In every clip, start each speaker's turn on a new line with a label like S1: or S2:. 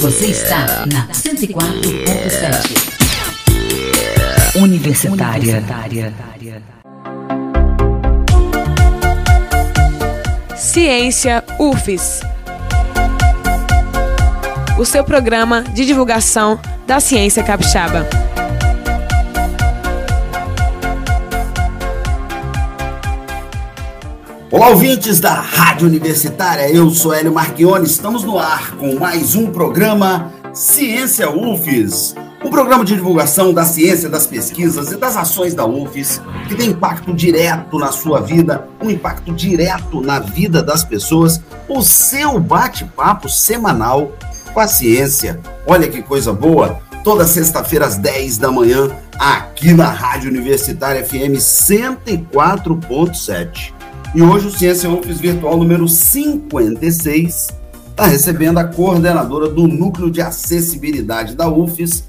S1: Você está na 104.7. Universitária.
S2: Ciência UFES. O seu programa de divulgação da ciência capixaba.
S3: Olá, ouvintes da Rádio Universitária, eu sou Hélio Marchione, estamos no ar com mais um programa Ciência UFES, um programa de divulgação da ciência, das pesquisas e das ações da UFES, que tem impacto direto na sua vida, um impacto direto na vida das pessoas, o seu bate-papo semanal com a ciência. Olha que coisa boa! Toda sexta-feira às 10 da manhã, aqui na Rádio Universitária FM 104.7. E hoje o Ciência UFES Virtual número 56 está recebendo a coordenadora do Núcleo de Acessibilidade da UFES,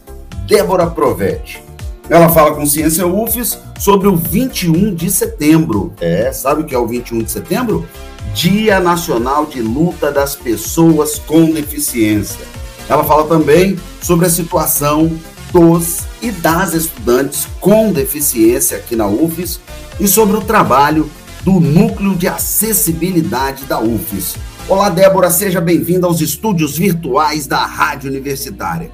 S3: Débora Provetti. Ela fala com Ciência UFES sobre o 21 de setembro. É, sabe o que é o 21 de setembro? Dia Nacional de Luta das Pessoas com Deficiência. Ela fala também sobre a situação dos e das estudantes com deficiência aqui na UFES e sobre o trabalho do Núcleo de Acessibilidade da UFES. Olá, Débora, seja bem-vinda aos estúdios virtuais da Rádio Universitária.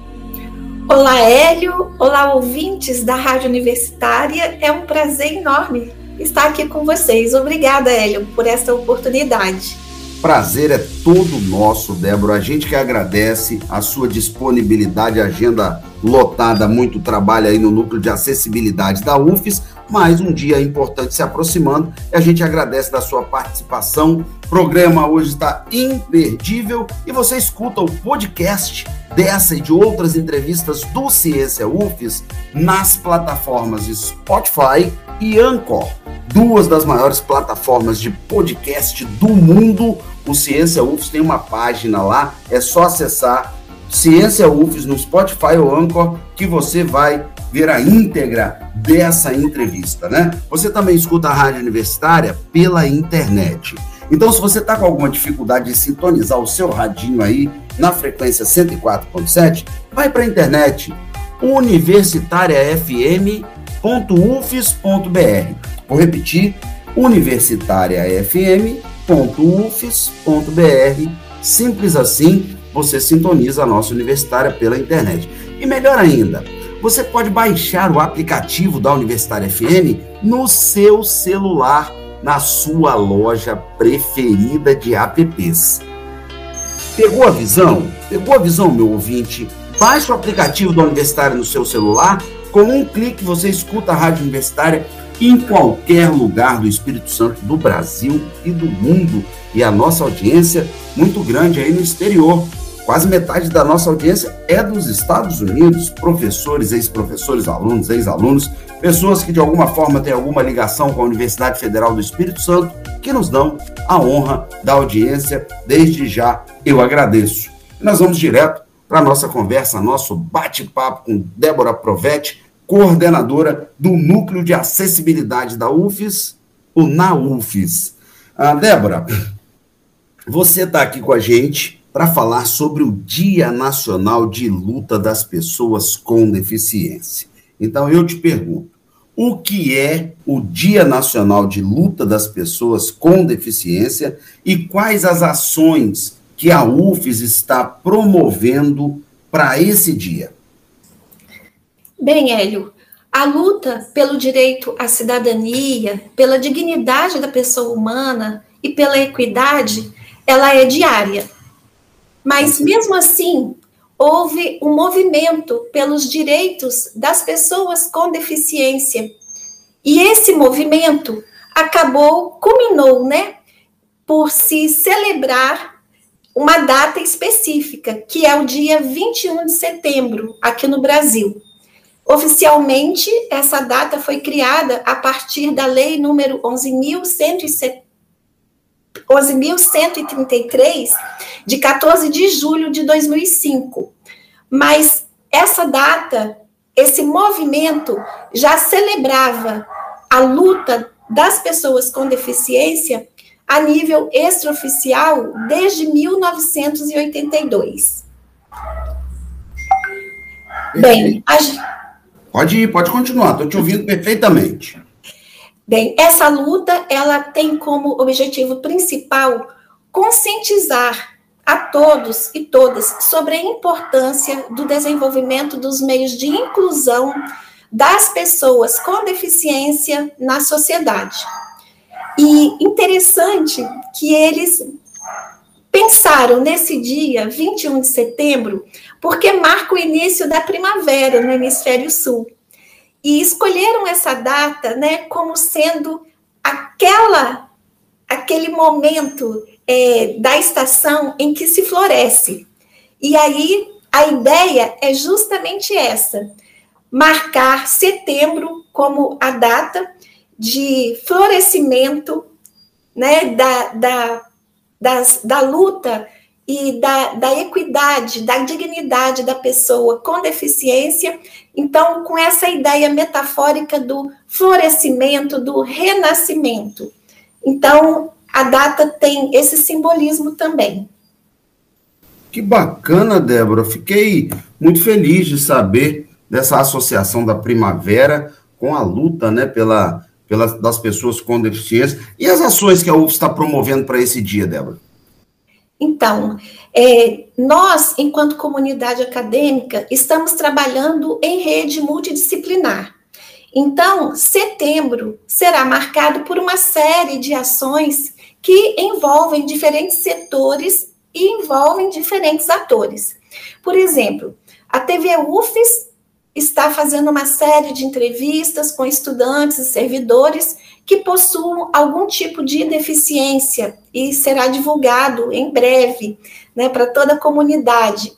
S4: Olá, Hélio. Olá, ouvintes da Rádio Universitária. É um prazer enorme estar aqui com vocês. Obrigada, Hélio, por essa oportunidade.
S3: Prazer é todo nosso, Débora. A gente que agradece a sua disponibilidade, agenda lotada, muito trabalho aí no núcleo de acessibilidade da UFES, mais um dia importante se aproximando e a gente agradece da sua participação. O programa hoje está imperdível e você escuta o podcast dessa e de outras entrevistas do Ciência UFES nas plataformas Spotify e Anchor, duas das maiores plataformas de podcast do mundo. O Ciência UFES tem uma página lá, é só acessar Ciência UFES no Spotify ou Anchor que você vai ver a íntegra dessa entrevista, né? Você também escuta a rádio universitária pela internet. Então, se você está com alguma dificuldade de sintonizar o seu radinho aí na frequência 104.7, vai para a internet universitariafm.ufes.br. Vou repetir, universitariafm.ufes.br. Simples assim, você sintoniza a nossa universitária pela internet. E melhor ainda, você pode baixar o aplicativo da Universitária FM no seu celular, na sua loja preferida de apps. Pegou a visão? Pegou a visão, meu ouvinte? Baixe o aplicativo da Universitária no seu celular. Com um clique você escuta a Rádio Universitária em qualquer lugar do Espírito Santo, do Brasil e do mundo. E a nossa audiência muito grande aí no exterior. Quase metade da nossa audiência é dos Estados Unidos, professores, ex-professores, alunos, ex-alunos, pessoas que de alguma forma têm alguma ligação com a Universidade Federal do Espírito Santo, que nos dão a honra da audiência. Desde já eu agradeço. E nós vamos direto para a nossa conversa, nosso bate-papo com Débora Provetti, coordenadora do Núcleo de Acessibilidade da UFES, o NAUFES. Ah, Débora, você está aqui com a gente para falar sobre o Dia Nacional de Luta das Pessoas com Deficiência. Então eu te pergunto, o que é o Dia Nacional de Luta das Pessoas com Deficiência e quais as ações que a UFES está promovendo para esse dia?
S4: Bem, Hélio, a luta pelo direito à cidadania, pela dignidade da pessoa humana e pela equidade, ela é diária. Mas mesmo assim, houve um movimento pelos direitos das pessoas com deficiência. E esse movimento acabou, culminou, né, por se celebrar uma data específica, que é o dia 21 de setembro, aqui no Brasil. Oficialmente, essa data foi criada a partir da lei número 11.170 11.133, de 14 de julho de 2005. Mas essa data, esse movimento já celebrava a luta das pessoas com deficiência a nível extraoficial desde 1982. Bem, a...
S3: pode ir, pode continuar, estou te ouvindo perfeitamente.
S4: Bem, essa luta ela tem como objetivo principal conscientizar a todos e todas sobre a importância do desenvolvimento dos meios de inclusão das pessoas com deficiência na sociedade. E interessante que eles pensaram nesse dia, 21 de setembro, porque marca o início da primavera no hemisfério sul e escolheram essa data, né, como sendo aquela aquele momento é, da estação em que se floresce. E aí a ideia é justamente essa: marcar setembro como a data de florescimento né, da, da, das, da luta e da, da equidade, da dignidade da pessoa com deficiência. Então, com essa ideia metafórica do florescimento, do renascimento. Então, a data tem esse simbolismo também.
S3: Que bacana, Débora. Fiquei muito feliz de saber dessa associação da primavera com a luta né, pela, pela, das pessoas com deficiência. E as ações que a UF está promovendo para esse dia, Débora?
S4: Então, é, nós, enquanto comunidade acadêmica, estamos trabalhando em rede multidisciplinar. Então, setembro será marcado por uma série de ações que envolvem diferentes setores e envolvem diferentes atores. Por exemplo, a TV UFES está fazendo uma série de entrevistas com estudantes e servidores que possuam algum tipo de deficiência e será divulgado em breve né, para toda a comunidade.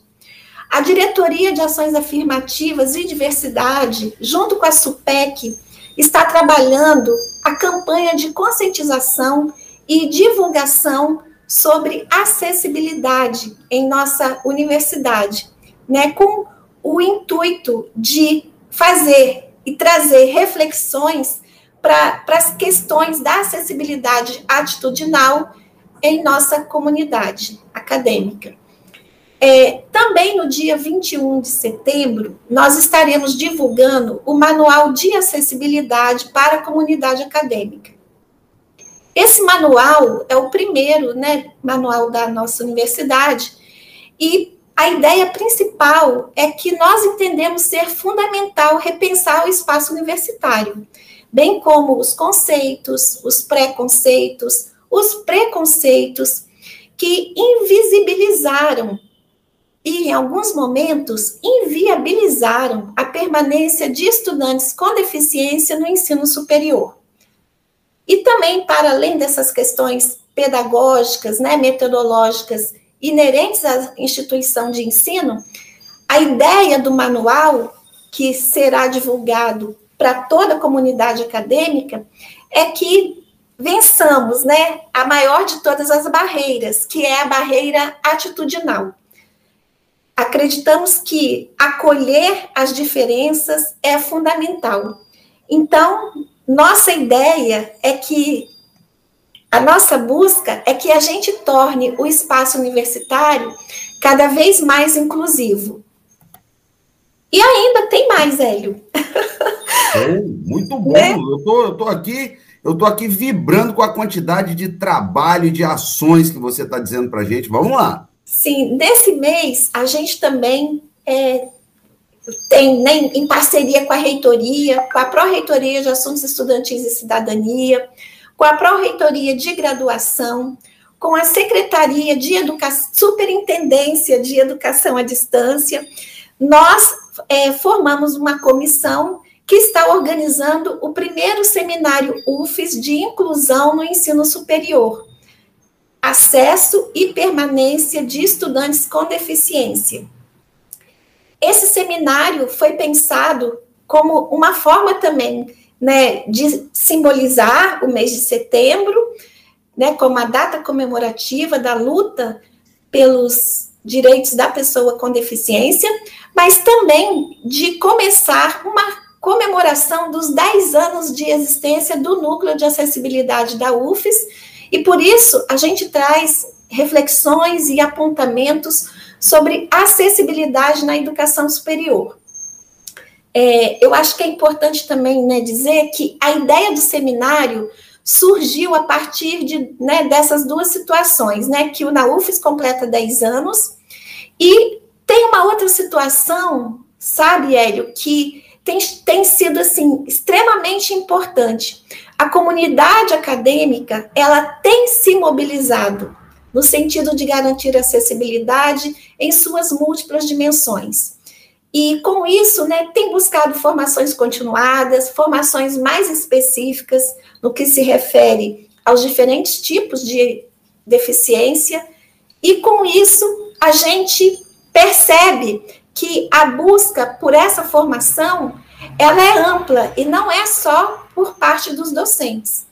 S4: A Diretoria de Ações Afirmativas e Diversidade, junto com a SUPEC, está trabalhando a campanha de conscientização e divulgação sobre acessibilidade em nossa universidade, né, com o intuito de fazer e trazer reflexões para as questões da acessibilidade atitudinal em nossa comunidade acadêmica. É, também no dia 21 de setembro, nós estaremos divulgando o Manual de Acessibilidade para a Comunidade Acadêmica. Esse manual é o primeiro né, manual da nossa universidade, e a ideia principal é que nós entendemos ser fundamental repensar o espaço universitário bem como os conceitos, os preconceitos, os preconceitos que invisibilizaram e, em alguns momentos, inviabilizaram a permanência de estudantes com deficiência no ensino superior. E também, para além dessas questões pedagógicas, né, metodológicas inerentes à instituição de ensino, a ideia do manual que será divulgado para toda a comunidade acadêmica é que vençamos, né, a maior de todas as barreiras, que é a barreira atitudinal. Acreditamos que acolher as diferenças é fundamental. Então, nossa ideia é que a nossa busca é que a gente torne o espaço universitário cada vez mais inclusivo. E ainda tem mais, Hélio.
S3: É, muito bom. Né? Eu, tô, eu tô aqui, eu tô aqui vibrando com a quantidade de trabalho e de ações que você está dizendo para gente. Vamos lá.
S4: Sim, nesse mês a gente também é, tem né, em parceria com a reitoria, com a Pró-Reitoria de Assuntos Estudantis e Cidadania, com a Pró-Reitoria de Graduação, com a Secretaria de Educação, Superintendência de Educação à Distância, nós é, formamos uma comissão que está organizando o primeiro seminário UFES de inclusão no ensino superior, acesso e permanência de estudantes com deficiência. Esse seminário foi pensado como uma forma também né, de simbolizar o mês de setembro, né, como a data comemorativa da luta pelos direitos da pessoa com deficiência, mas também de começar uma comemoração dos 10 anos de existência do Núcleo de Acessibilidade da UFES, e por isso a gente traz reflexões e apontamentos sobre acessibilidade na educação superior. é, eu acho que é importante também né, dizer que a ideia do seminário surgiu a partir de, né, dessas duas situações, né, que o NAUFES completa 10 anos e tem uma outra situação, sabe, Hélio, que tem, tem sido assim extremamente importante. A comunidade acadêmica ela tem se mobilizado no sentido de garantir acessibilidade em suas múltiplas dimensões. E com isso, né, tem buscado formações continuadas, formações mais específicas no que se refere aos diferentes tipos de deficiência, e com isso a gente percebe que a busca por essa formação ela é ampla e não é só por parte dos docentes.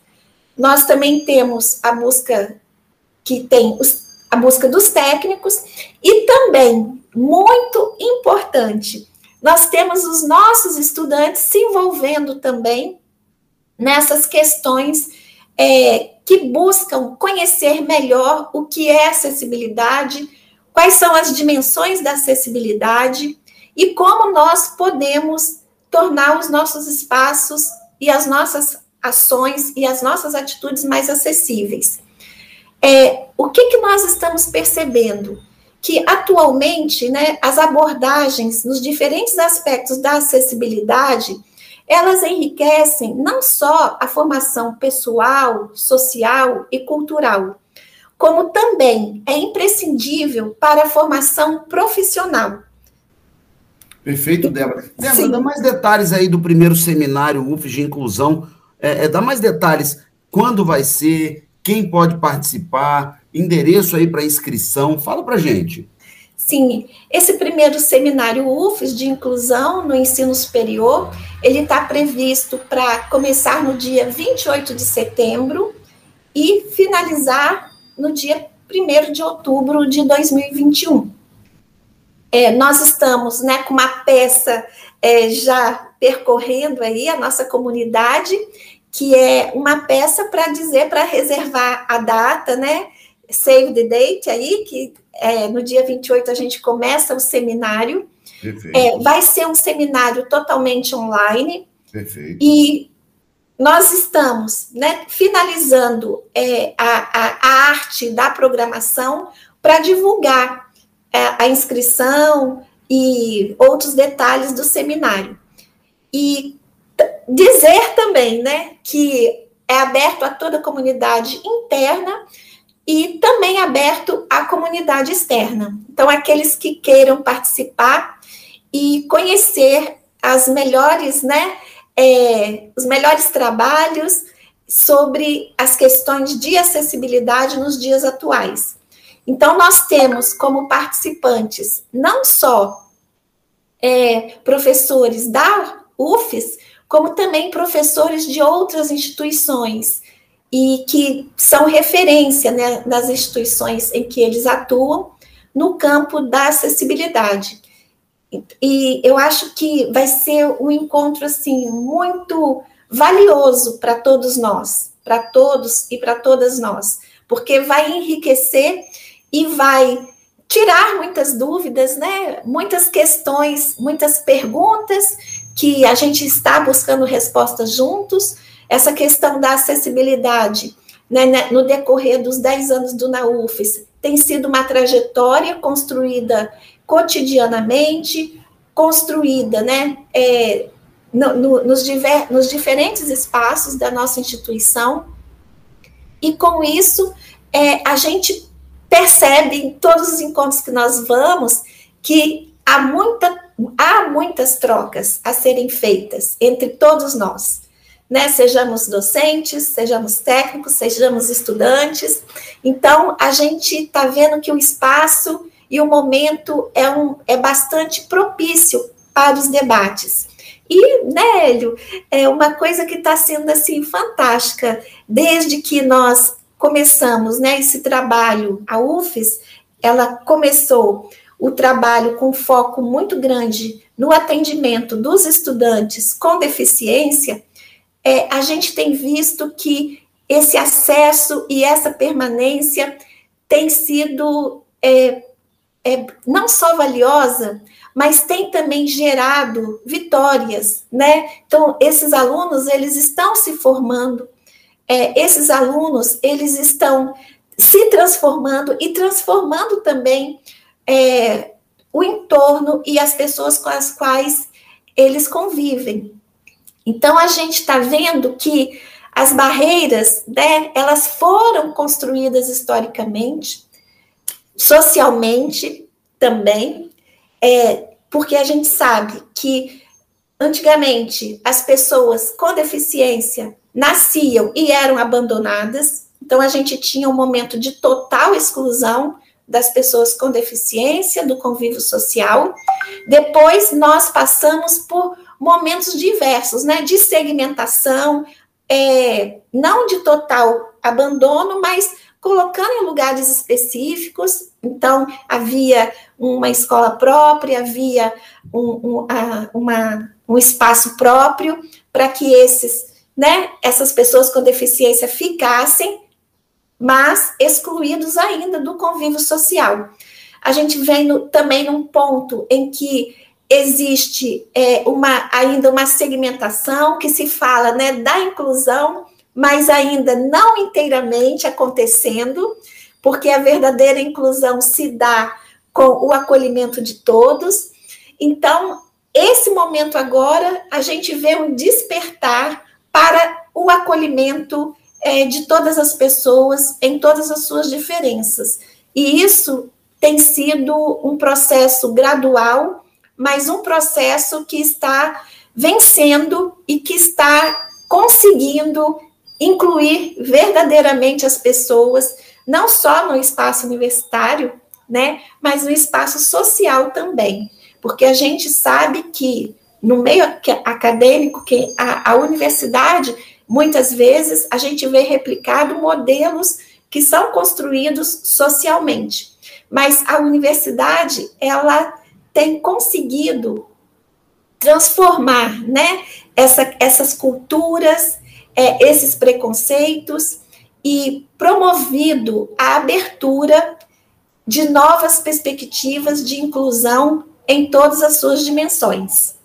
S4: Nós também temos a busca que tem os, a busca dos técnicos e também muito importante, nós temos os nossos estudantes se envolvendo também nessas questões é, que buscam conhecer melhor o que é acessibilidade, quais são as dimensões da acessibilidade e como nós podemos tornar os nossos espaços e as nossas ações e as nossas atitudes mais acessíveis. É, o que, que nós estamos percebendo? Que atualmente, né, as abordagens nos diferentes aspectos da acessibilidade, elas enriquecem não só a formação pessoal, social e cultural, como também é imprescindível para a formação profissional.
S3: Perfeito, Débora. Débora, Sim. dá mais detalhes aí do primeiro seminário UF de Inclusão. É, é, dá mais detalhes. Quando vai ser? Quem pode participar? Endereço aí para inscrição. Fala para gente.
S4: Sim, esse primeiro seminário UFES de inclusão no ensino superior, ele está previsto para começar no dia 28 de setembro e finalizar no dia 1 de outubro de 2021. É, nós estamos né, com uma peça é, já percorrendo aí a nossa comunidade, que é uma peça para dizer, para reservar a data, né? Save the date aí, que é, no dia 28 a gente começa o seminário. É, vai ser um seminário totalmente online.
S3: Perfeito.
S4: E nós estamos né, finalizando é, a, a, a, arte da programação para divulgar é, a inscrição e outros detalhes do seminário. E dizer também né, que é aberto a toda a comunidade interna e também aberto à comunidade externa. Então, aqueles que queiram participar e conhecer as melhores, né, é, os melhores trabalhos sobre as questões de acessibilidade nos dias atuais. Então, nós temos como participantes não só é, professores da UFES, como também professores de outras instituições e que são referência né, nas instituições em que eles atuam no campo da acessibilidade. E eu acho que vai ser um encontro assim muito valioso para todos nós, para todos e para todas nós, porque vai enriquecer e vai tirar muitas dúvidas, né? Muitas questões, muitas perguntas que a gente está buscando respostas juntos. Essa questão da acessibilidade, né, né no decorrer dos 10 anos do NAUFES, tem sido uma trajetória construída cotidianamente, construída né, é, no, no, nos, diver, nos diferentes espaços da nossa instituição, e com isso é, a gente percebe em todos os encontros que nós vamos que há, muita, há muitas trocas a serem feitas entre todos nós. Né, sejamos docentes, sejamos técnicos, sejamos estudantes. Então, a gente está vendo que o espaço e o momento é, um, é bastante propício para os debates. E, Nélio, é uma coisa que está sendo assim fantástica, desde que nós começamos né, esse trabalho, a UFES, ela começou o trabalho com foco muito grande no atendimento dos estudantes com deficiência, é, a gente tem visto que esse acesso e essa permanência tem sido é, é não só valiosa, mas tem também gerado vitórias, né? Então, esses alunos, eles estão se formando, é, esses alunos, eles estão se transformando e transformando também é, o entorno e as pessoas com as quais eles convivem. Então, a gente está vendo que as barreiras, né, elas foram construídas historicamente, socialmente também, é, porque a gente sabe que antigamente as pessoas com deficiência nasciam e eram abandonadas, então a gente tinha um momento de total exclusão das pessoas com deficiência, do convívio social. Depois nós passamos por momentos diversos, né, de segmentação, é, não de total abandono, mas colocando em lugares específicos. Então, havia uma escola própria, havia um, um, a, uma, um espaço próprio para que esses, né, essas pessoas com deficiência ficassem, mas excluídos ainda do convívio social. A gente vem no, também num ponto em que existe é, uma, ainda uma segmentação que se fala né, da inclusão, mas ainda não inteiramente acontecendo, porque a verdadeira inclusão se dá com o acolhimento de todos. Então, esse momento agora, a gente vê um despertar para o acolhimento é, de todas as pessoas em todas as suas diferenças. E isso tem sido um processo gradual, mas um processo que está vencendo e que está conseguindo incluir verdadeiramente as pessoas, não só no espaço universitário, né, mas no espaço social também, porque a gente sabe que no meio acadêmico, que a, a universidade, muitas vezes, a gente vê replicado modelos que são construídos socialmente, mas a universidade, ela tem conseguido transformar, né, essa, essas culturas, é, esses preconceitos e promovido a abertura de novas perspectivas de inclusão em todas as suas dimensões.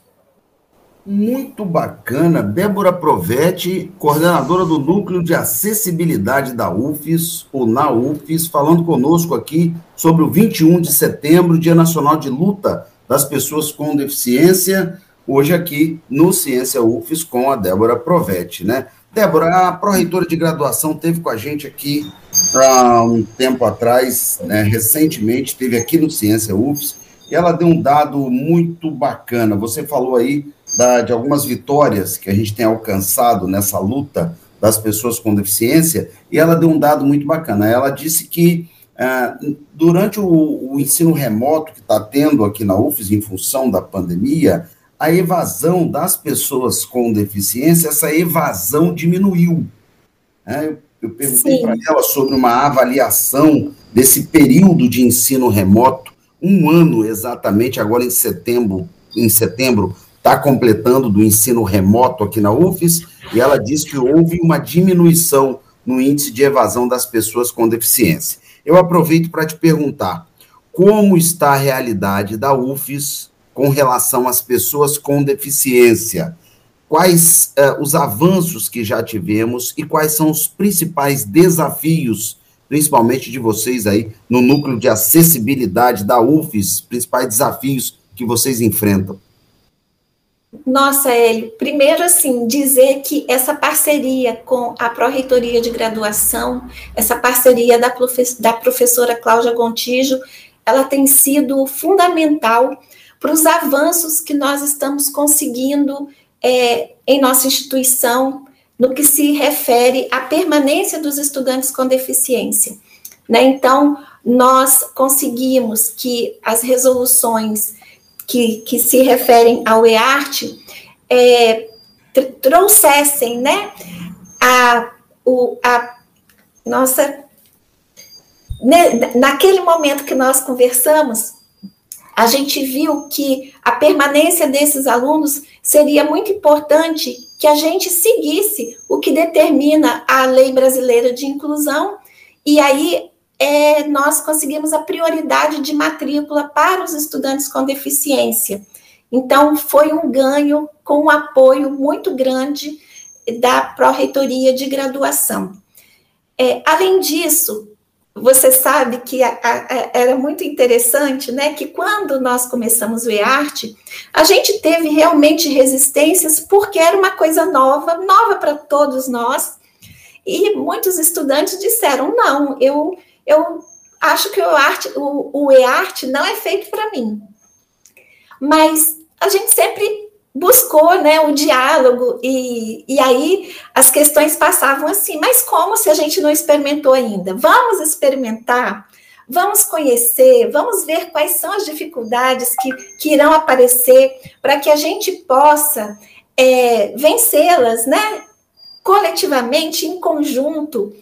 S3: Muito bacana. Débora Provetti, coordenadora do Núcleo de Acessibilidade da UFES, ou na UFES, falando conosco aqui sobre o 21 de setembro, Dia Nacional de Luta das Pessoas com Deficiência, hoje aqui no Ciência UFES com a Débora Provetti, né? Débora, a pró-reitora de graduação teve com a gente aqui há um tempo atrás, né, recentemente, teve aqui no Ciência UFES, e ela deu um dado muito bacana. Você falou aí da, de algumas vitórias que a gente tem alcançado nessa luta das pessoas com deficiência, e ela deu um dado muito bacana. Ela disse que ah, durante o, o, ensino remoto que está tendo aqui na UFES, em função da pandemia, a evasão das pessoas com deficiência, essa evasão diminuiu. É, eu, eu perguntei para ela sobre uma avaliação desse período de ensino remoto, um ano exatamente, agora em setembro, em setembro está completando do ensino remoto aqui na UFES, e ela disse que houve uma diminuição no índice de evasão das pessoas com deficiência. Eu aproveito para te perguntar, como está a realidade da UFES com relação às pessoas com deficiência. Quais uh, os avanços que já tivemos e quais são os principais desafios, principalmente de vocês aí no núcleo de acessibilidade da UFES, principais desafios que vocês enfrentam?
S4: Nossa, Hélio, primeiro assim, dizer que essa parceria com a Pró-Reitoria de Graduação, essa parceria da, profe da professora Cláudia Gontijo, ela tem sido fundamental para os avanços que nós estamos conseguindo é, em nossa instituição no que se refere à permanência dos estudantes com deficiência. Né? Então, nós conseguimos que as resoluções que, que se referem ao EART é, trouxessem né, a, o, a nossa. Né, naquele momento que nós conversamos, a gente viu que a permanência desses alunos seria muito importante que a gente seguisse o que determina a lei brasileira de inclusão, e aí é, nós conseguimos a prioridade de matrícula para os estudantes com deficiência. Então, foi um ganho com um apoio muito grande da pró-reitoria de graduação. É, além disso, você sabe que a, a, era muito interessante, né? Que quando nós começamos o EARTE, a gente teve realmente resistências porque era uma coisa nova, nova para todos nós, e muitos estudantes disseram: não, eu, eu acho que o, arte, o, o EARTE não é feito para mim. Mas a gente sempre buscou né, o diálogo, e, e aí as questões passavam assim, mas como se a gente não experimentou ainda? Vamos experimentar, vamos conhecer, vamos ver quais são as dificuldades que, que irão aparecer para que a gente possa é, vencê-las, né? Coletivamente, em conjunto.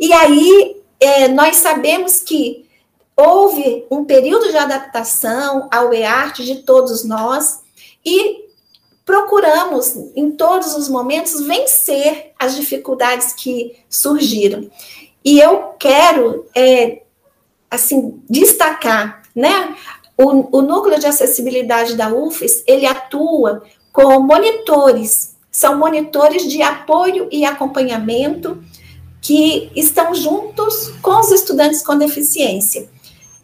S4: E aí é, nós sabemos que houve um período de adaptação ao EART de todos nós, e procuramos, em todos os momentos, vencer as dificuldades que surgiram. E eu quero, é, assim, destacar, né? O, o núcleo de acessibilidade da UFES, ele atua com monitores, são monitores de apoio e acompanhamento que estão juntos com os estudantes com deficiência.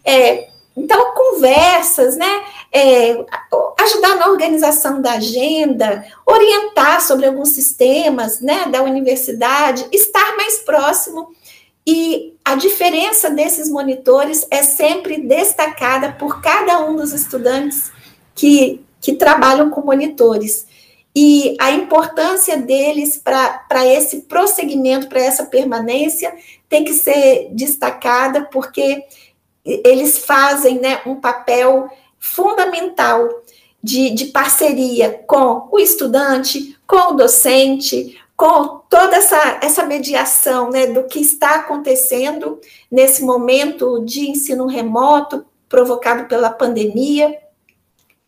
S4: É, então, conversas, né? É, ajudar na organização da agenda, orientar sobre alguns sistemas né, da universidade, estar mais próximo. E a diferença desses monitores é sempre destacada por cada um dos estudantes que, que trabalham com monitores. E a importância deles para esse prosseguimento, para essa permanência, tem que ser destacada, porque eles fazem né, um papel fundamental de, de parceria com o estudante, com o docente, com toda essa, essa mediação né, do que está acontecendo nesse momento de ensino remoto provocado pela pandemia.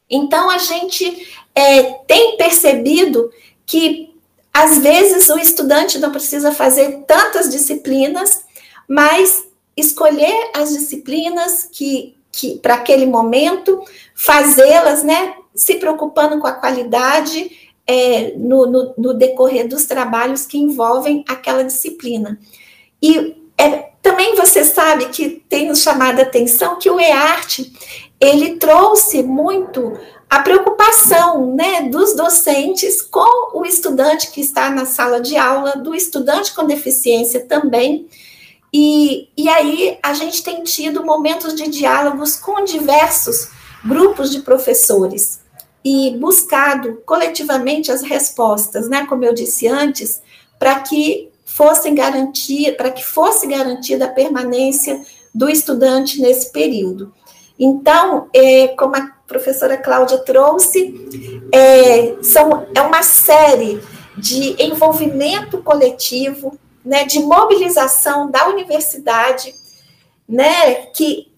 S4: Então, a gente é, tem percebido que, às vezes, o estudante não precisa fazer tantas disciplinas, mas escolher as disciplinas que, que para aquele momento, fazê-las, né, se preocupando com a qualidade é, no, no, no, decorrer dos trabalhos que envolvem aquela disciplina. E é, também você sabe que tem chamado a atenção que o EART, ele trouxe muito a preocupação né, dos docentes com o estudante que está na sala de aula, do estudante com deficiência também, e, e aí a gente tem tido momentos de diálogos com diversos grupos de professores e buscado coletivamente as respostas, né, como eu disse antes, para que fossem garantir, para que fosse garantida a permanência do estudante nesse período. Então, é, como a professora Cláudia trouxe, é, são, é uma série de envolvimento coletivo, né, de mobilização da universidade, né, que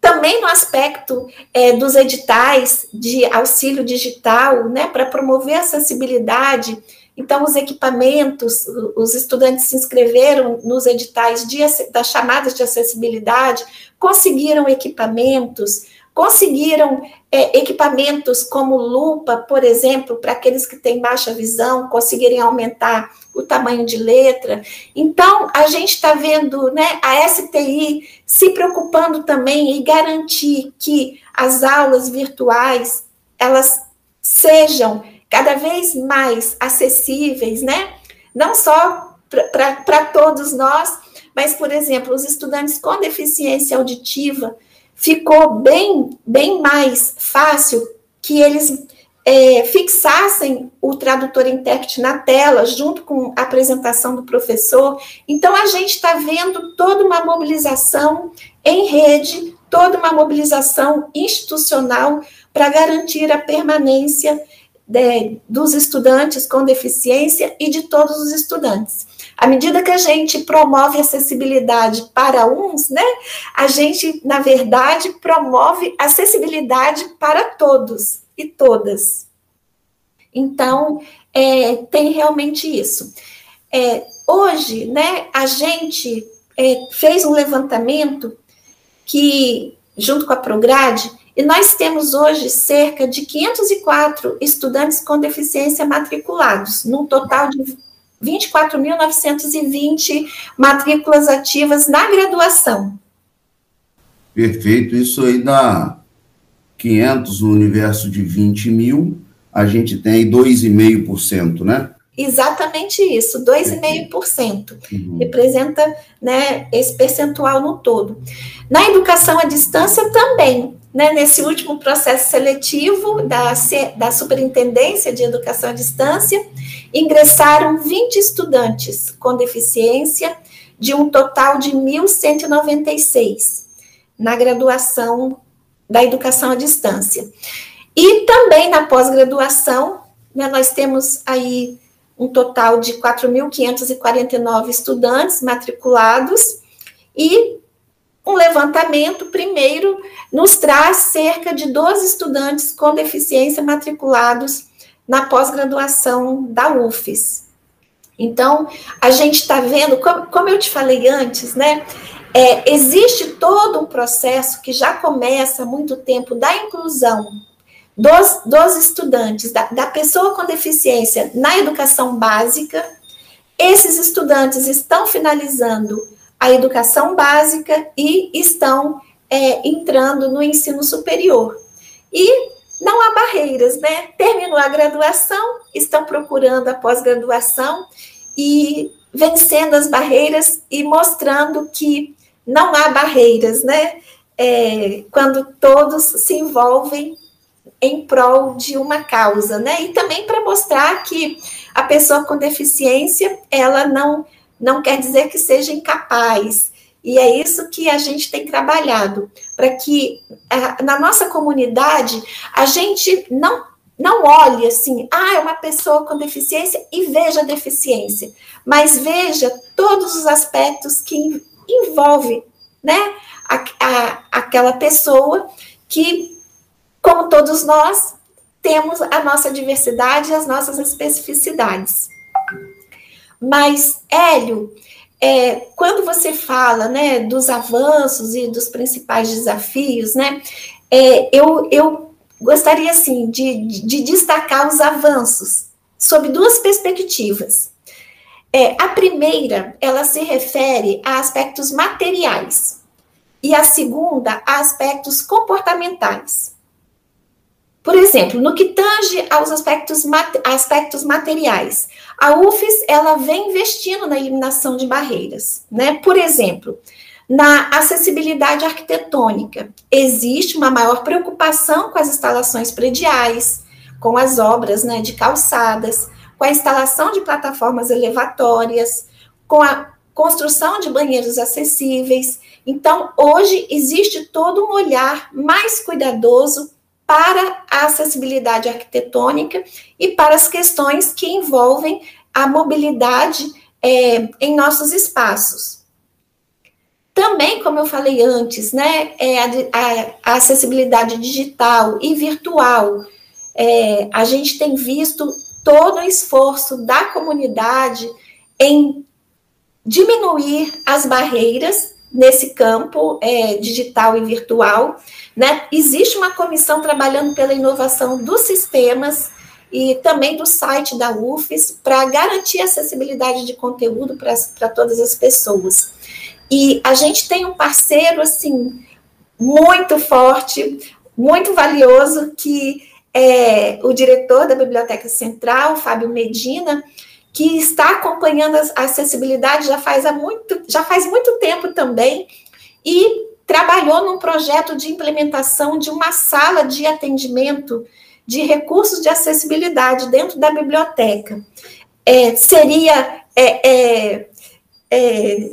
S4: também no aspecto é, dos editais de auxílio digital, né, para promover a acessibilidade. Então, os equipamentos, os estudantes se inscreveram nos editais de, das chamadas de acessibilidade, conseguiram equipamentos, conseguiram é, equipamentos como lupa, por exemplo, para aqueles que têm baixa visão, conseguirem aumentar o tamanho de letra. Então, a gente está vendo né, a STI se preocupando também em garantir que as aulas virtuais elas sejam cada vez mais acessíveis, né? Não só para todos nós, mas, por exemplo, os estudantes com deficiência auditiva ficou bem, bem mais fácil que eles é, fixassem o tradutor intérprete na tela, junto com a apresentação do professor. Então, a gente está vendo toda uma mobilização em rede, toda uma mobilização institucional para garantir a permanência de, dos estudantes com deficiência e de todos os estudantes. À medida que a gente promove acessibilidade para uns, né, a gente, na verdade, promove acessibilidade para todos e todas. Então, é, tem realmente isso. É, hoje, né, a gente é, fez um levantamento que, junto com a Prograde, e nós temos hoje cerca de 504 estudantes com deficiência matriculados, num total de 24.920 matrículas ativas na graduação.
S3: Perfeito, isso aí dá 500 no universo de 20 mil, a gente tem aí 2,5%, né?
S4: Exatamente isso, 2,5%. Uhum. Representa né, esse percentual no todo. Na educação à distância também, né, nesse último processo seletivo da, da Superintendência de Educação à Distância, ingressaram 20 estudantes com deficiência, de um total de 1.196 na graduação da educação à distância. E também na pós-graduação, né, nós temos aí um total de 4.549 estudantes matriculados e um levantamento, primeiro, nos traz cerca de 12 estudantes com deficiência matriculados na pós-graduação da UFES. Então, a gente está vendo, como, eu te falei antes, né? É, existe todo um processo que já começa há muito tempo da inclusão dos, dos estudantes, da, da pessoa com deficiência na educação básica. Esses estudantes estão finalizando a educação básica e estão é, entrando no ensino superior. E não há barreiras, né? Terminou a graduação, estão procurando a pós-graduação e vencendo as barreiras e mostrando que não há barreiras, né? É, quando todos se envolvem em prol de uma causa, né? E também para mostrar que a pessoa com deficiência, ela não não quer dizer que seja incapaz. E é isso que a gente tem trabalhado, para que na nossa comunidade a gente não, não olhe assim, ah, é uma pessoa com deficiência e veja a deficiência, mas veja todos os aspectos que envolve né, a, a, aquela pessoa que, como todos nós, temos a nossa diversidade e as nossas especificidades. Mas, Hélio, é, quando você fala né, dos avanços e dos principais desafios, né, é, eu, eu gostaria assim, de, de destacar os avanços sob duas perspectivas. É, a primeira, ela se refere a aspectos materiais, e a segunda, a aspectos comportamentais. Por exemplo, no que tange aos aspectos, aspectos materiais, a UFES ela vem investindo na eliminação de barreiras, né? Por exemplo, na acessibilidade arquitetônica, existe uma maior preocupação com as instalações prediais, com as obras né, de calçadas, com a instalação de plataformas elevatórias, com a construção de banheiros acessíveis. Então, hoje existe todo um olhar mais cuidadoso para a acessibilidade arquitetônica e para as questões que envolvem a mobilidade é, em nossos espaços. Também, como eu falei antes, né, é a, a, acessibilidade digital e virtual. É, a gente tem visto todo o esforço da comunidade em diminuir as barreiras nesse campo é, digital e virtual. Né? Existe uma comissão trabalhando pela inovação dos sistemas e também do site da UFES para garantir acessibilidade de conteúdo para todas as pessoas. E a gente tem um parceiro assim muito forte, muito valioso, que é o diretor da Biblioteca Central, Fábio Medina, que está acompanhando a acessibilidade já faz, há muito, já faz muito tempo também, e trabalhou num projeto de implementação de uma sala de atendimento de recursos de acessibilidade dentro da biblioteca. É, seria é, é, é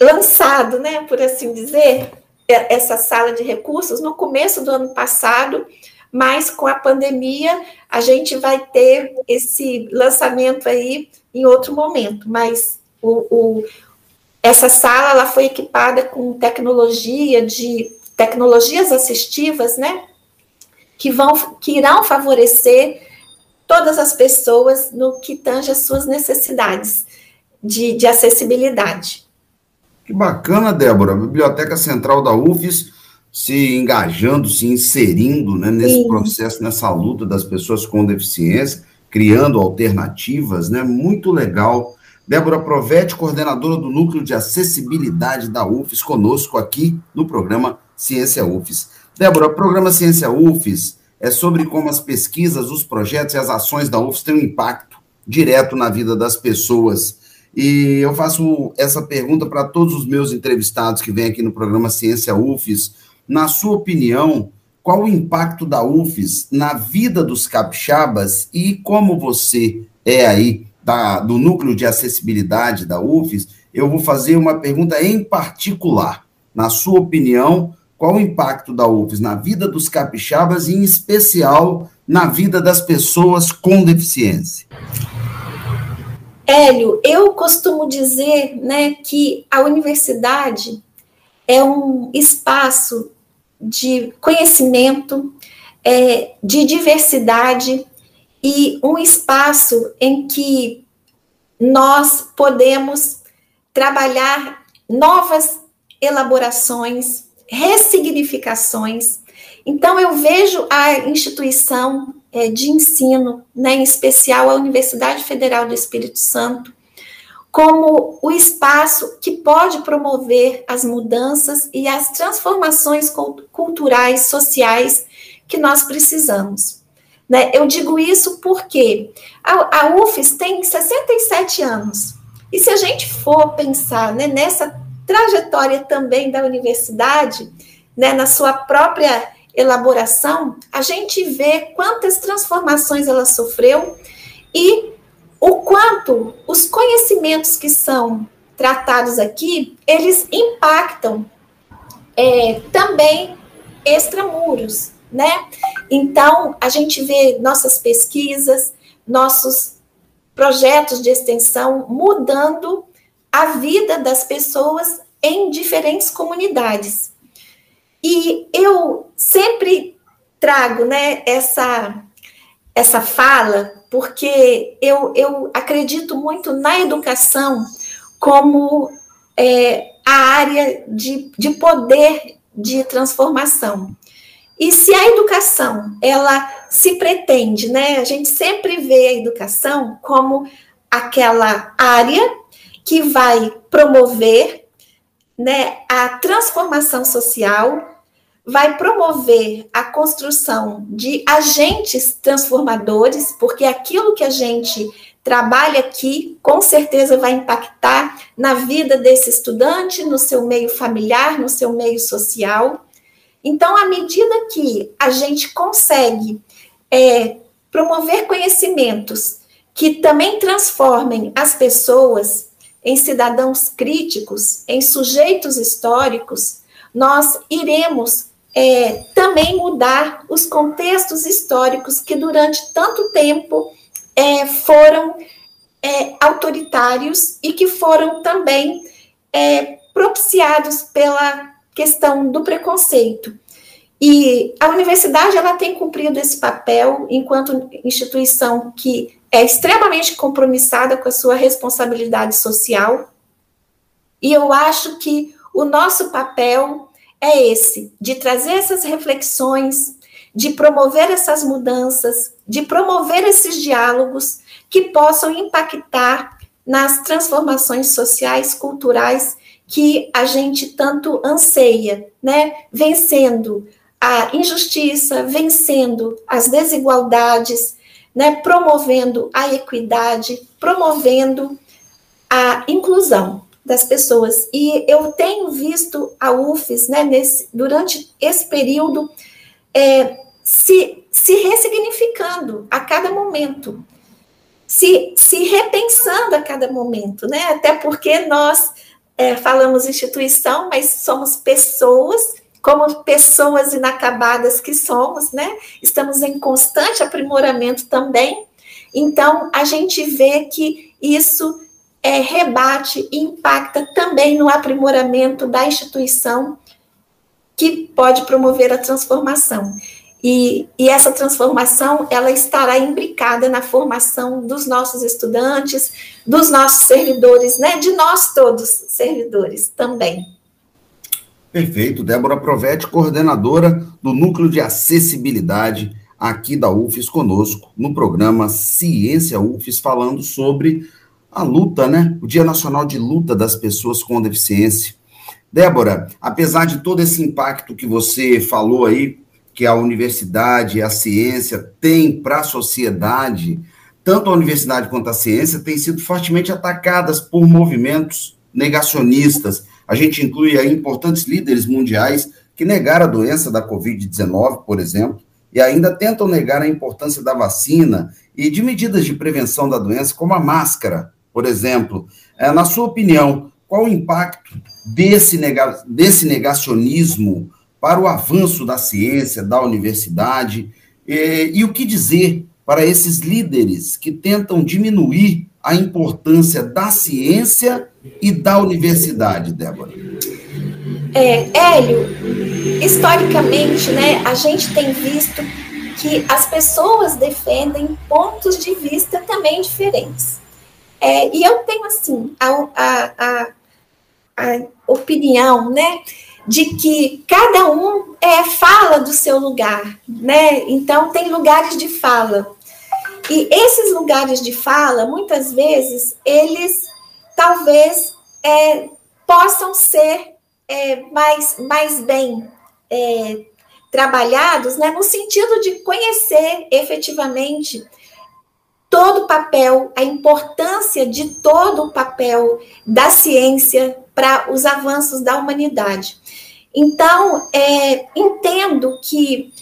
S4: lançado, né, por assim dizer, é, essa sala de recursos no começo do ano passado, mas com a pandemia a gente vai ter esse lançamento aí em outro momento. Mas o, o, essa sala ela foi equipada com tecnologia de tecnologias assistivas, né? Que vão que irão favorecer todas as pessoas no que tange as suas necessidades de, de acessibilidade.
S3: Que bacana, Débora. Biblioteca Central da UFES se engajando, se inserindo né, nesse Sim. processo, nessa luta das pessoas com deficiência, criando alternativas, né? Muito legal. Débora Provete, coordenadora do Núcleo de Acessibilidade da UFES, conosco aqui no programa Ciência UFES. Débora, o programa Ciência UFES é sobre como as pesquisas, os projetos e as ações da UFES têm um impacto direto na vida das pessoas. E eu faço essa pergunta para todos os meus entrevistados que vêm aqui no programa Ciência UFES. Na sua opinião, qual o impacto da UFES na vida dos capixabas e como você é aí da, do núcleo de acessibilidade da UFES, eu vou fazer uma pergunta em particular. Na sua opinião, qual o impacto da UFES na vida dos capixabas e, em especial, na vida das pessoas com deficiência?
S4: Hélio, eu costumo dizer né, que a universidade é um espaço de conhecimento, é, de diversidade e um espaço em que nós podemos trabalhar novas elaborações, ressignificações. Então, eu vejo a instituição é, de ensino, né, em especial a Universidade Federal do Espírito Santo, como o espaço que pode promover as mudanças e as transformações culturais, sociais que nós precisamos. Né? Eu digo isso porque a, a UFES tem 67 anos, e se a gente for pensar né, nessa trajetória também da universidade, né, na sua própria elaboração, a gente vê quantas transformações ela sofreu e o quanto os conhecimentos que são tratados aqui, eles impactam é, também extramuros, né? Então, a gente vê nossas pesquisas, nossos projetos de extensão mudando a vida das pessoas em diferentes comunidades. E eu sempre trago né, essa, essa fala, porque eu, eu acredito muito na educação como é, a área de, de poder de transformação. E se a educação, ela se pretende, né? A gente sempre vê a educação como aquela área que vai promover, né, a transformação social, vai promover a construção de agentes transformadores, porque aquilo que a gente trabalha aqui, com certeza vai impactar na vida desse estudante, no seu meio familiar, no seu meio social. Então, à medida que a gente consegue é, promover conhecimentos que também transformem as pessoas em cidadãos críticos, em sujeitos históricos, nós iremos é, também mudar os contextos históricos que durante tanto tempo é, foram é, autoritários e que foram também é, propiciados pela questão do preconceito. E a universidade ela tem cumprido esse papel enquanto instituição que é extremamente compromissada com a sua responsabilidade social. E eu acho que o nosso papel é esse, de trazer essas reflexões, de promover essas mudanças, de promover esses diálogos que possam impactar nas transformações sociais, culturais que a gente tanto anseia, né? Vencendo a injustiça, vencendo as desigualdades, né? Promovendo a equidade, promovendo a inclusão das pessoas. E eu tenho visto a UFES, né, nesse, durante esse período, é, se, se ressignificando a cada momento, se, se repensando a cada momento, né? Até porque nós é, falamos instituição, mas somos pessoas, como pessoas inacabadas que somos, né? Estamos em constante aprimoramento também. Então, a gente vê que isso é, rebate e impacta também no aprimoramento da instituição que pode promover a transformação. E, e, essa transformação ela estará imbricada na formação dos nossos estudantes, dos nossos servidores, né, de nós todos servidores também.
S3: Perfeito, Débora Provetti, coordenadora do Núcleo de Acessibilidade aqui da UFES conosco no programa Ciência UFES falando sobre a luta, né? O Dia Nacional de Luta das Pessoas com Deficiência. Débora, apesar de todo esse impacto que você falou aí, que a universidade, a ciência tem para a sociedade, tanto a universidade quanto a ciência têm sido fortemente atacadas por movimentos negacionistas. A gente inclui aí importantes líderes mundiais que negaram a doença da Covid-19, por exemplo, e ainda tentam negar a importância da vacina e de medidas de prevenção da doença, como a máscara, por exemplo. É, na sua opinião, qual o impacto desse, nega desse negacionismo para o avanço da ciência, da universidade? E, e o que dizer para esses líderes que tentam diminuir a importância da ciência e da universidade, Débora?
S4: É, Hélio, historicamente, né, a gente tem visto que as pessoas defendem pontos de vista também diferentes. É, e eu tenho, assim, a, a, a, a, opinião, né, de que cada um é, fala do seu lugar, né, então tem lugares de fala. E esses lugares de fala, muitas vezes, eles talvez é, possam ser é, mais, mais bem é, trabalhados, né, no sentido de conhecer efetivamente todo o papel, a importância de todo o papel da ciência para os avanços da humanidade. Então, é, entendo que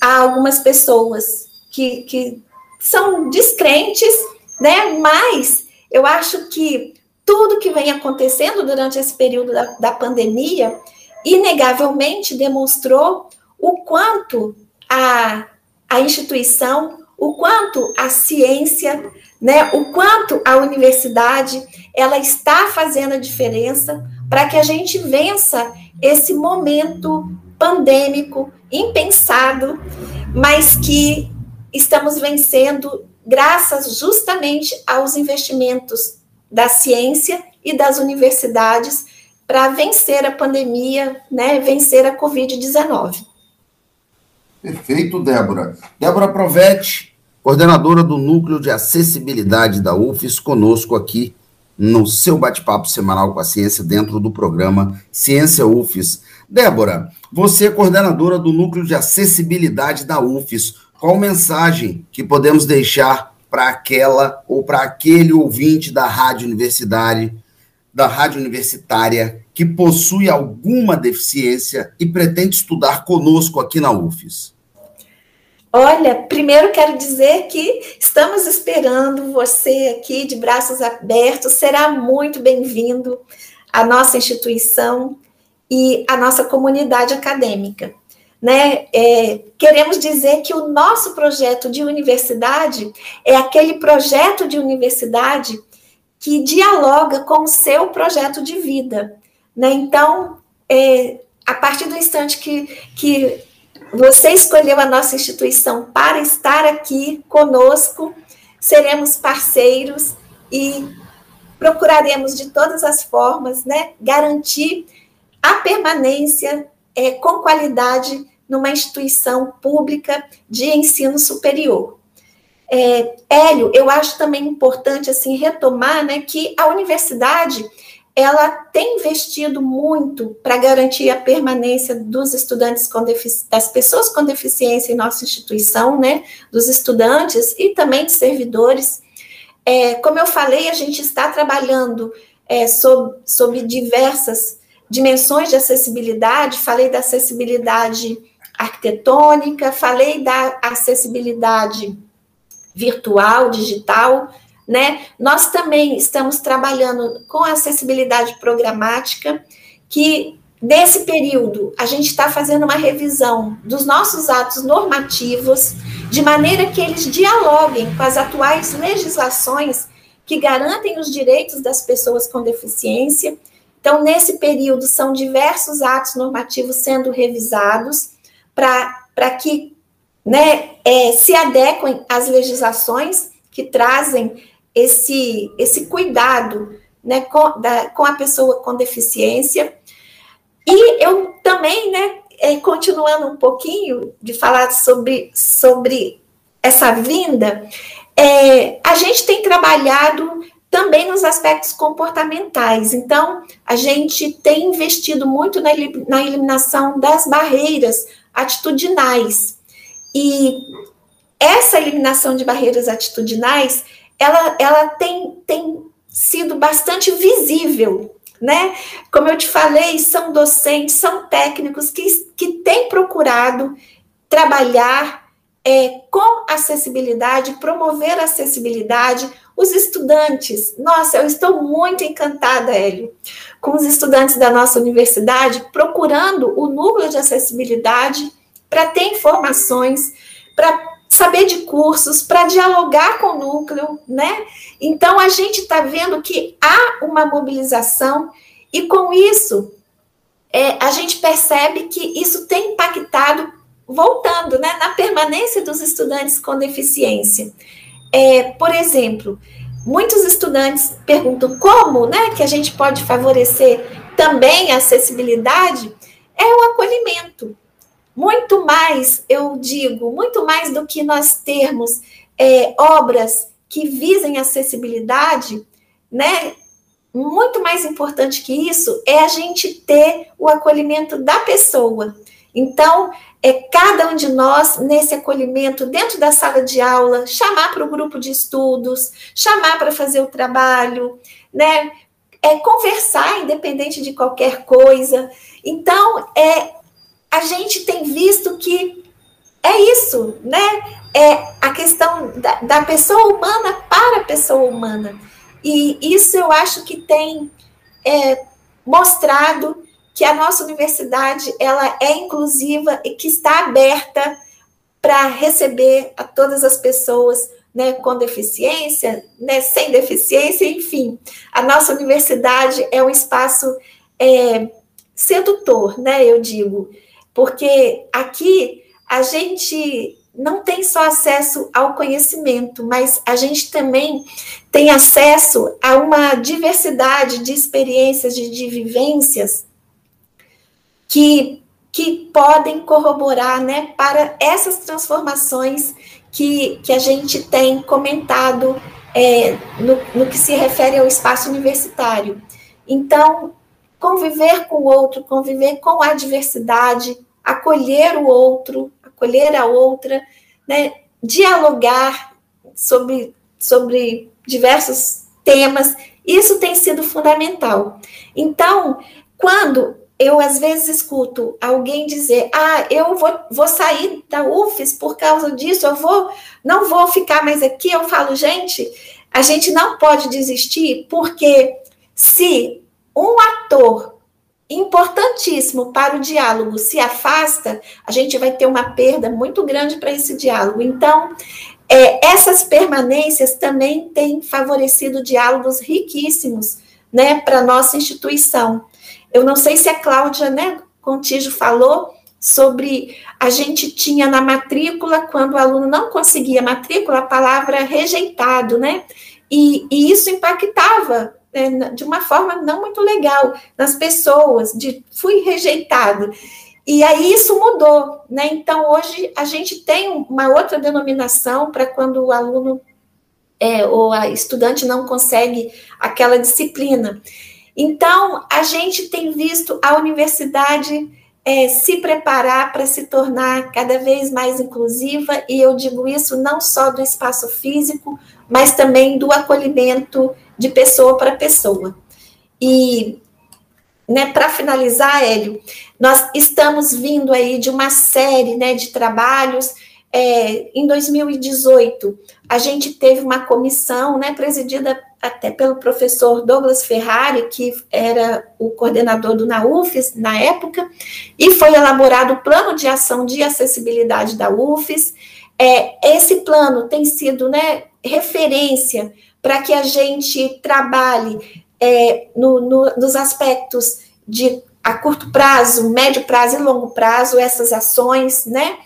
S4: há algumas pessoas que, que são descrentes, né? Mas eu acho que tudo que vem acontecendo durante esse período da, da pandemia, inegavelmente demonstrou o quanto a, a instituição o quanto a ciência, né, o quanto a universidade, ela está fazendo a diferença para que a gente vença esse momento pandêmico impensado, mas que estamos vencendo graças justamente aos investimentos da ciência e das universidades para vencer a pandemia, né, vencer a Covid-19.
S3: Perfeito, Débora. Débora Provetti, coordenadora do Núcleo de Acessibilidade da UFES, conosco aqui no seu bate-papo semanal com a ciência dentro do programa Ciência UFES. Débora, você é coordenadora do Núcleo de Acessibilidade da UFES. Qual mensagem que podemos deixar para aquela ou para aquele ouvinte da rádio universitária, da rádio universitária que possui alguma deficiência e pretende estudar conosco aqui na UFES?
S4: Olha, primeiro quero dizer que estamos esperando você aqui de braços abertos, será muito bem-vindo à nossa instituição e à nossa comunidade acadêmica. Né? É, queremos dizer que o nosso projeto de universidade é aquele projeto de universidade que dialoga com o seu projeto de vida. Né? Então, é, a partir do instante que, que você escolheu a nossa instituição para estar aqui conosco, seremos parceiros e procuraremos de todas as formas, né, garantir a permanência é, com qualidade numa instituição pública de ensino superior. É, Hélio, eu acho também importante assim retomar, né, que a universidade ela tem investido muito para garantir a permanência dos estudantes com das pessoas com deficiência em nossa instituição, né, dos estudantes e também dos servidores. É, como eu falei, a gente está trabalhando é, sobre, sobre diversas dimensões de acessibilidade. Falei da acessibilidade arquitetônica, falei da acessibilidade virtual, digital, né? Nós também estamos trabalhando com acessibilidade programática, que nesse período a gente está fazendo uma revisão dos nossos atos normativos, de maneira que eles dialoguem com as atuais legislações que garantem os direitos das pessoas com deficiência. Então, nesse período, são diversos atos normativos sendo revisados para que né, é, se adequem às legislações que trazem esse, esse cuidado né, com, da, com a pessoa com deficiência. E eu também, né, é, continuando um pouquinho de falar sobre, sobre essa vinda, é, a gente tem trabalhado também nos aspectos comportamentais. Então, a gente tem investido muito na, na eliminação das barreiras atitudinais. E essa eliminação de barreiras atitudinais, ela, ela tem, tem sido bastante visível, né? Como eu te falei, são docentes, são técnicos que, que têm procurado trabalhar é, com acessibilidade, promover acessibilidade, os estudantes, nossa, eu estou muito encantada, Hélio, com os estudantes da nossa universidade procurando o núcleo de acessibilidade para ter informações, para saber de cursos, para dialogar com o núcleo, né? Então a gente está vendo que há uma mobilização e com isso é, a gente percebe que isso tem impactado, voltando, né, na permanência dos estudantes com deficiência. É, por exemplo, muitos estudantes perguntam como né, que a gente pode favorecer também a acessibilidade, é o acolhimento. Muito mais, eu digo, muito mais do que nós termos é, obras que visem acessibilidade, né? Muito mais importante que isso é a gente ter o acolhimento da pessoa. Então, é cada um de nós nesse acolhimento dentro da sala de aula, chamar para o grupo de estudos, chamar para fazer o trabalho, né? É conversar independente de qualquer coisa. Então, é a gente tem visto que é isso, né? É a questão da, da pessoa humana para a pessoa humana. E isso eu acho que tem é, mostrado que a nossa universidade ela é inclusiva e que está aberta para receber a todas as pessoas né, com deficiência, né, sem deficiência, enfim. A nossa universidade é um espaço é, sedutor, né, eu digo, porque aqui a gente não tem só acesso ao conhecimento, mas a gente também tem acesso a uma diversidade de experiências, de, de vivências que, que podem corroborar né, para essas transformações que, que a gente tem comentado é, no, no que se refere ao espaço universitário. Então, conviver com o outro, conviver com a diversidade, acolher o outro, acolher a outra, né, dialogar sobre, sobre diversos temas, isso tem sido fundamental. Então, quando eu às vezes escuto alguém dizer: "Ah, eu vou, vou sair da UFES por causa disso, eu vou não vou ficar mais aqui". Eu falo: "Gente, a gente não pode desistir, porque se um ator importantíssimo para o diálogo se afasta, a gente vai ter uma perda muito grande para esse diálogo. Então, é, essas permanências também têm favorecido diálogos riquíssimos né, para a nossa instituição. Eu não sei se a Cláudia, né, Contígio falou sobre a gente tinha na matrícula, quando o aluno não conseguia matrícula, a palavra rejeitado, né? E, e isso impactava né, de uma forma não muito legal nas pessoas, de fui rejeitado. E aí isso mudou, né? Então hoje a gente tem uma outra denominação para quando o aluno é, ou a estudante não consegue aquela disciplina. Então, a gente tem visto a universidade é, se preparar para se tornar cada vez mais inclusiva, e eu digo isso não só do espaço físico, mas também do acolhimento de pessoa para pessoa. E, né, para finalizar, Hélio, nós estamos vindo aí de uma série né, de trabalhos. É, em 2018, a gente teve uma comissão né, presidida até pelo professor Douglas Ferrari, que era o coordenador do NAUFES na época, e foi elaborado o plano de ação de acessibilidade da UFES. É, esse plano tem sido né, referência para que a gente trabalhe é, no, no, nos aspectos de a curto prazo, médio prazo e longo prazo, essas ações, né?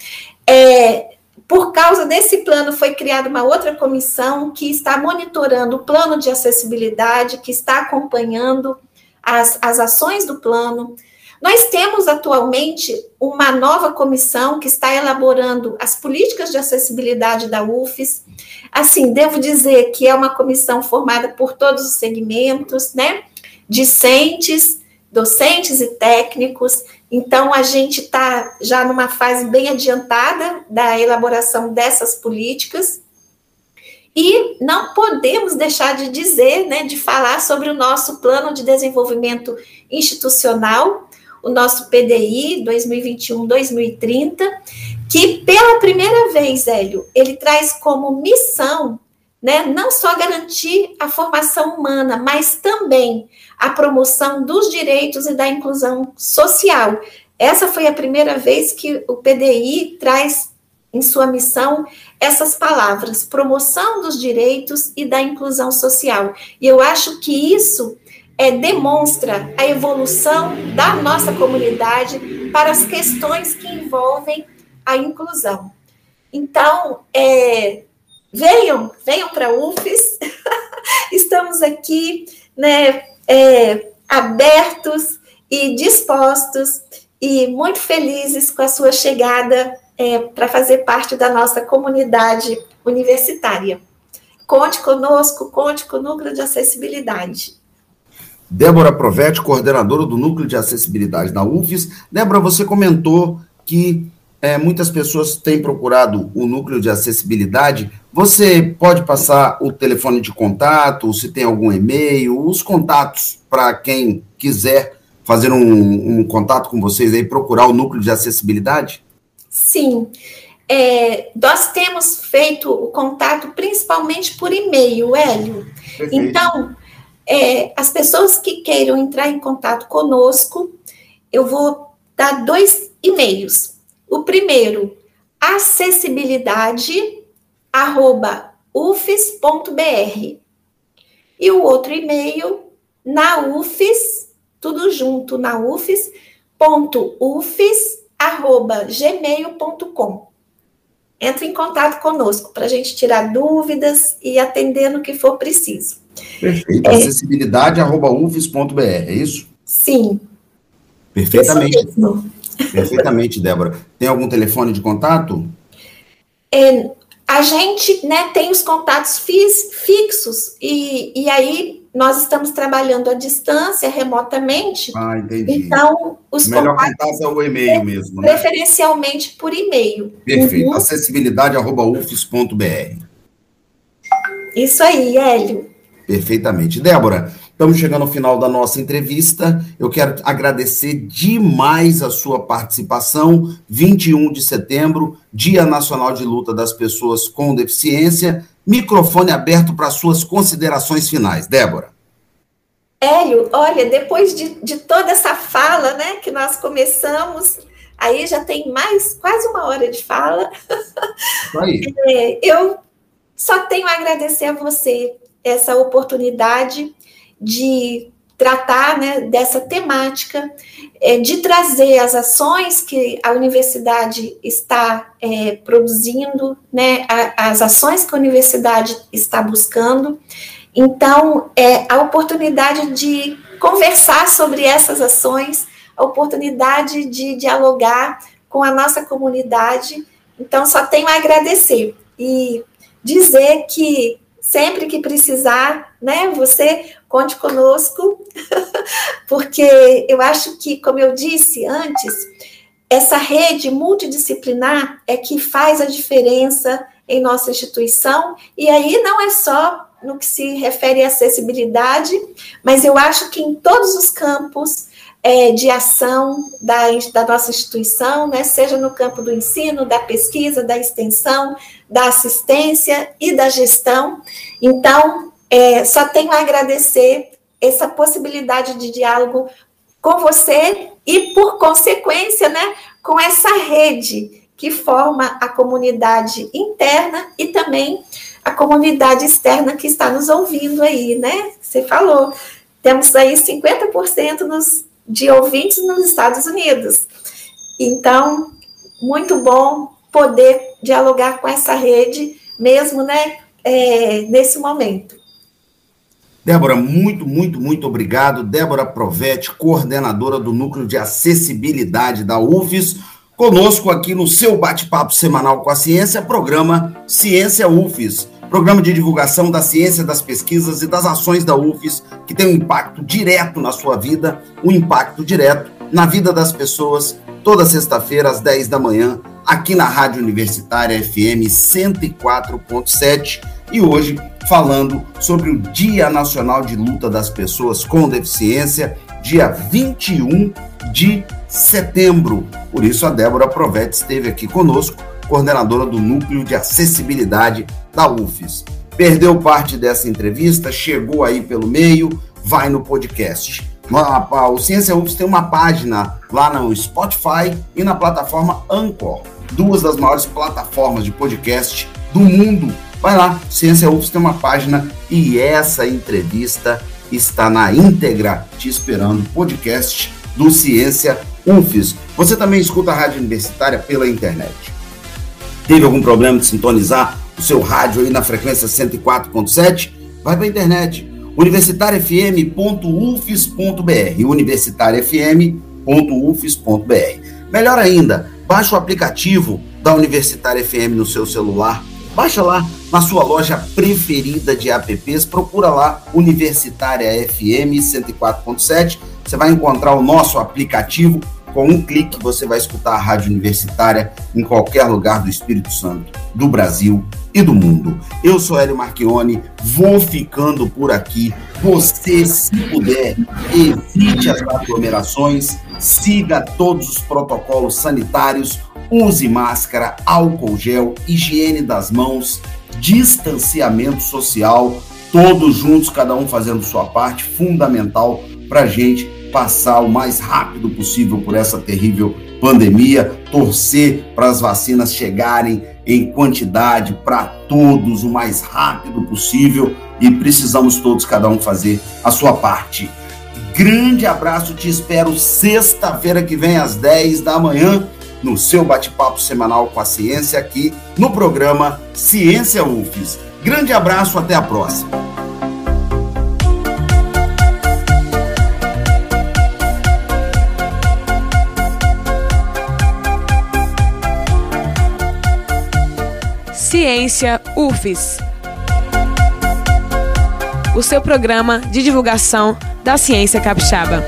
S4: É, Por causa desse plano, foi criada uma outra comissão que está monitorando o plano de acessibilidade, que está acompanhando as, as ações do plano. Nós temos atualmente uma nova comissão que está elaborando as políticas de acessibilidade da UFES. Assim, devo dizer que é uma comissão formada por todos os segmentos, né? Discentes, docentes e técnicos. Então, a gente está já numa fase bem adiantada da elaboração dessas políticas. E não podemos deixar de dizer, né, de falar sobre o nosso plano de desenvolvimento institucional, o nosso PDI 2021-2030, que pela primeira vez, Hélio, ele traz como missão né, não só garantir a formação humana, mas também a promoção dos direitos e da inclusão social. Essa foi a primeira vez que o PDI traz em sua missão essas palavras, promoção dos direitos e da inclusão social. E eu acho que isso é, demonstra a evolução da nossa comunidade para as questões que envolvem a inclusão. Então, é, venham, venham para a UFES, estamos aqui né, é, abertos e dispostos e muito felizes com a sua chegada é, para fazer parte da nossa comunidade universitária. Conte conosco, conte com o Núcleo de Acessibilidade.
S3: Débora Provetti, coordenadora do Núcleo de Acessibilidade da UFES. Débora, você comentou que é, muitas pessoas têm procurado o Núcleo de Acessibilidade. Você pode passar o telefone de contato, se tem algum e-mail, os contatos para quem quiser fazer um, um, contato com vocês aí, procurar o Núcleo de Acessibilidade?
S4: Sim. É, nós temos feito o contato principalmente por e-mail, Hélio. Perfeito. Então, é, as pessoas que queiram entrar em contato conosco, eu vou dar dois e-mails. O primeiro, acessibilidade@ufes.br. E o outro e-mail, na UFES, tudo junto, na ufes.ufes@gmail.com. Entre em contato conosco para a gente tirar dúvidas e atender no que for preciso.
S3: Perfeito. É. Acessibilidade.ufes.br, é isso?
S4: Sim.
S3: Perfeitamente. Perfeitamente, Débora. Tem algum telefone de contato?
S4: É, a gente né, tem os contatos fixos e, e aí nós estamos trabalhando à distância, remotamente.
S3: Ah, entendi.
S4: Então, os
S3: melhor contato é o e-mail mesmo,
S4: né? Preferencialmente por e-mail.
S3: Perfeito. Uhum. Acessibilidade.ufes.br.
S4: Isso aí, Hélio.
S3: Perfeitamente. Débora, estamos chegando ao final da nossa entrevista. Eu quero agradecer demais a sua participação. 21 de setembro, Dia Nacional de Luta das Pessoas com Deficiência. Microfone aberto para suas considerações finais. Débora.
S4: Hélio, olha, depois de, de toda essa fala né, que nós começamos, aí já tem mais quase uma hora de fala.
S3: Aí.
S4: É, eu só tenho a agradecer a você essa oportunidade de tratar né, dessa temática, é, de trazer as ações que a universidade está é, produzindo, né, a, as ações que a universidade está buscando. Então, é a oportunidade de conversar sobre essas ações, a oportunidade de dialogar com a nossa comunidade. Então, só tenho a agradecer e dizer que sempre que precisar, né, você conte conosco, porque eu acho que, como eu disse antes, essa rede multidisciplinar é que faz a diferença em nossa instituição, e aí não é só no que se refere à acessibilidade, mas eu acho que em todos os campos é, de ação da, da nossa instituição, né, seja no campo do ensino, da pesquisa, da extensão, da assistência e da gestão. Então, é, só tenho a agradecer essa possibilidade de diálogo com você e, por consequência, né, com essa rede que forma a comunidade interna e também a comunidade externa que está nos ouvindo aí, né? Você falou, temos aí 50% nos de ouvintes nos Estados Unidos. Então, muito bom poder dialogar com essa rede, mesmo né, é, nesse momento.
S3: Débora, muito, muito, muito obrigado. Débora Provete, coordenadora do Núcleo de Acessibilidade da UFES, conosco aqui no seu bate-papo semanal com a ciência, programa Ciência UFES, programa de divulgação da ciência, das pesquisas e das ações da UFES, que tem um impacto direto na sua vida, um impacto direto na vida das pessoas, toda sexta-feira às 10 da manhã, aqui na Rádio Universitária FM 104.7 e hoje falando sobre o Dia Nacional de Luta das Pessoas com Deficiência, dia 21 de setembro. Por isso, a Débora Provete esteve aqui conosco, coordenadora do Núcleo de Acessibilidade da UFES. Perdeu parte dessa entrevista, chegou aí pelo meio, vai no podcast. O Ciência UFES tem uma página lá no Spotify e na plataforma Anchor, duas das maiores plataformas de podcast do mundo Vai lá, Ciência UFS tem uma página e essa entrevista está na íntegra te esperando, podcast do Ciência UFES. Você também escuta a rádio universitária pela internet. Teve algum problema de sintonizar o seu rádio aí na frequência 104.7? Vai para a internet, universitariafm.ufes.br, universitariafm.ufes.br. Melhor ainda, baixe o aplicativo da Universitária FM no seu celular Baixa lá na sua loja preferida de apps, procura lá Universitária FM 104.7. Você vai encontrar o nosso aplicativo. Com um clique você vai escutar a rádio universitária em qualquer lugar do Espírito Santo, do Brasil e do mundo. Eu sou Hélio Marchione, vou ficando por aqui. Você, se puder, evite as aglomerações, siga todos os protocolos sanitários Use máscara, álcool gel, higiene das mãos, distanciamento social, todos juntos, cada um fazendo sua parte, fundamental para a gente passar o mais rápido possível por essa terrível pandemia, torcer para as vacinas chegarem em quantidade para todos o mais rápido possível e precisamos todos, cada um, fazer a sua parte. Grande abraço, te espero sexta-feira que vem às 10 da manhã no seu bate-papo semanal com a ciência aqui no programa Ciência UFES. Grande abraço, até a próxima.
S2: Ciência UFES. O seu programa de divulgação da ciência capixaba.